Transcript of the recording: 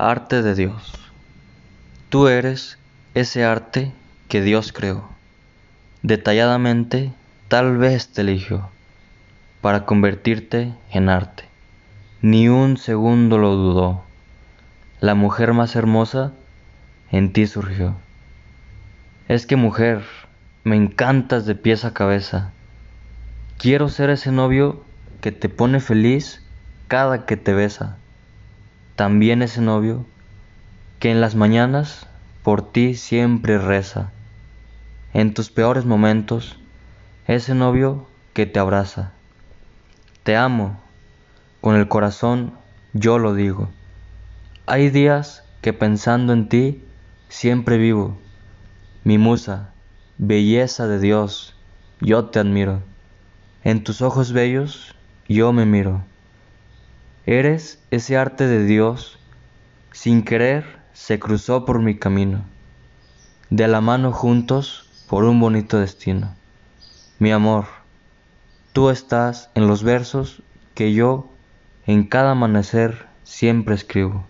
Arte de Dios. Tú eres ese arte que Dios creó. Detalladamente, tal vez te eligió para convertirte en arte. Ni un segundo lo dudó. La mujer más hermosa en ti surgió. Es que mujer, me encantas de pies a cabeza. Quiero ser ese novio que te pone feliz cada que te besa también ese novio que en las mañanas por ti siempre reza. En tus peores momentos, ese novio que te abraza. Te amo, con el corazón yo lo digo. Hay días que pensando en ti siempre vivo. Mi musa, belleza de Dios, yo te admiro. En tus ojos bellos yo me miro. Eres ese arte de Dios, sin querer se cruzó por mi camino, de la mano juntos por un bonito destino. Mi amor, tú estás en los versos que yo en cada amanecer siempre escribo.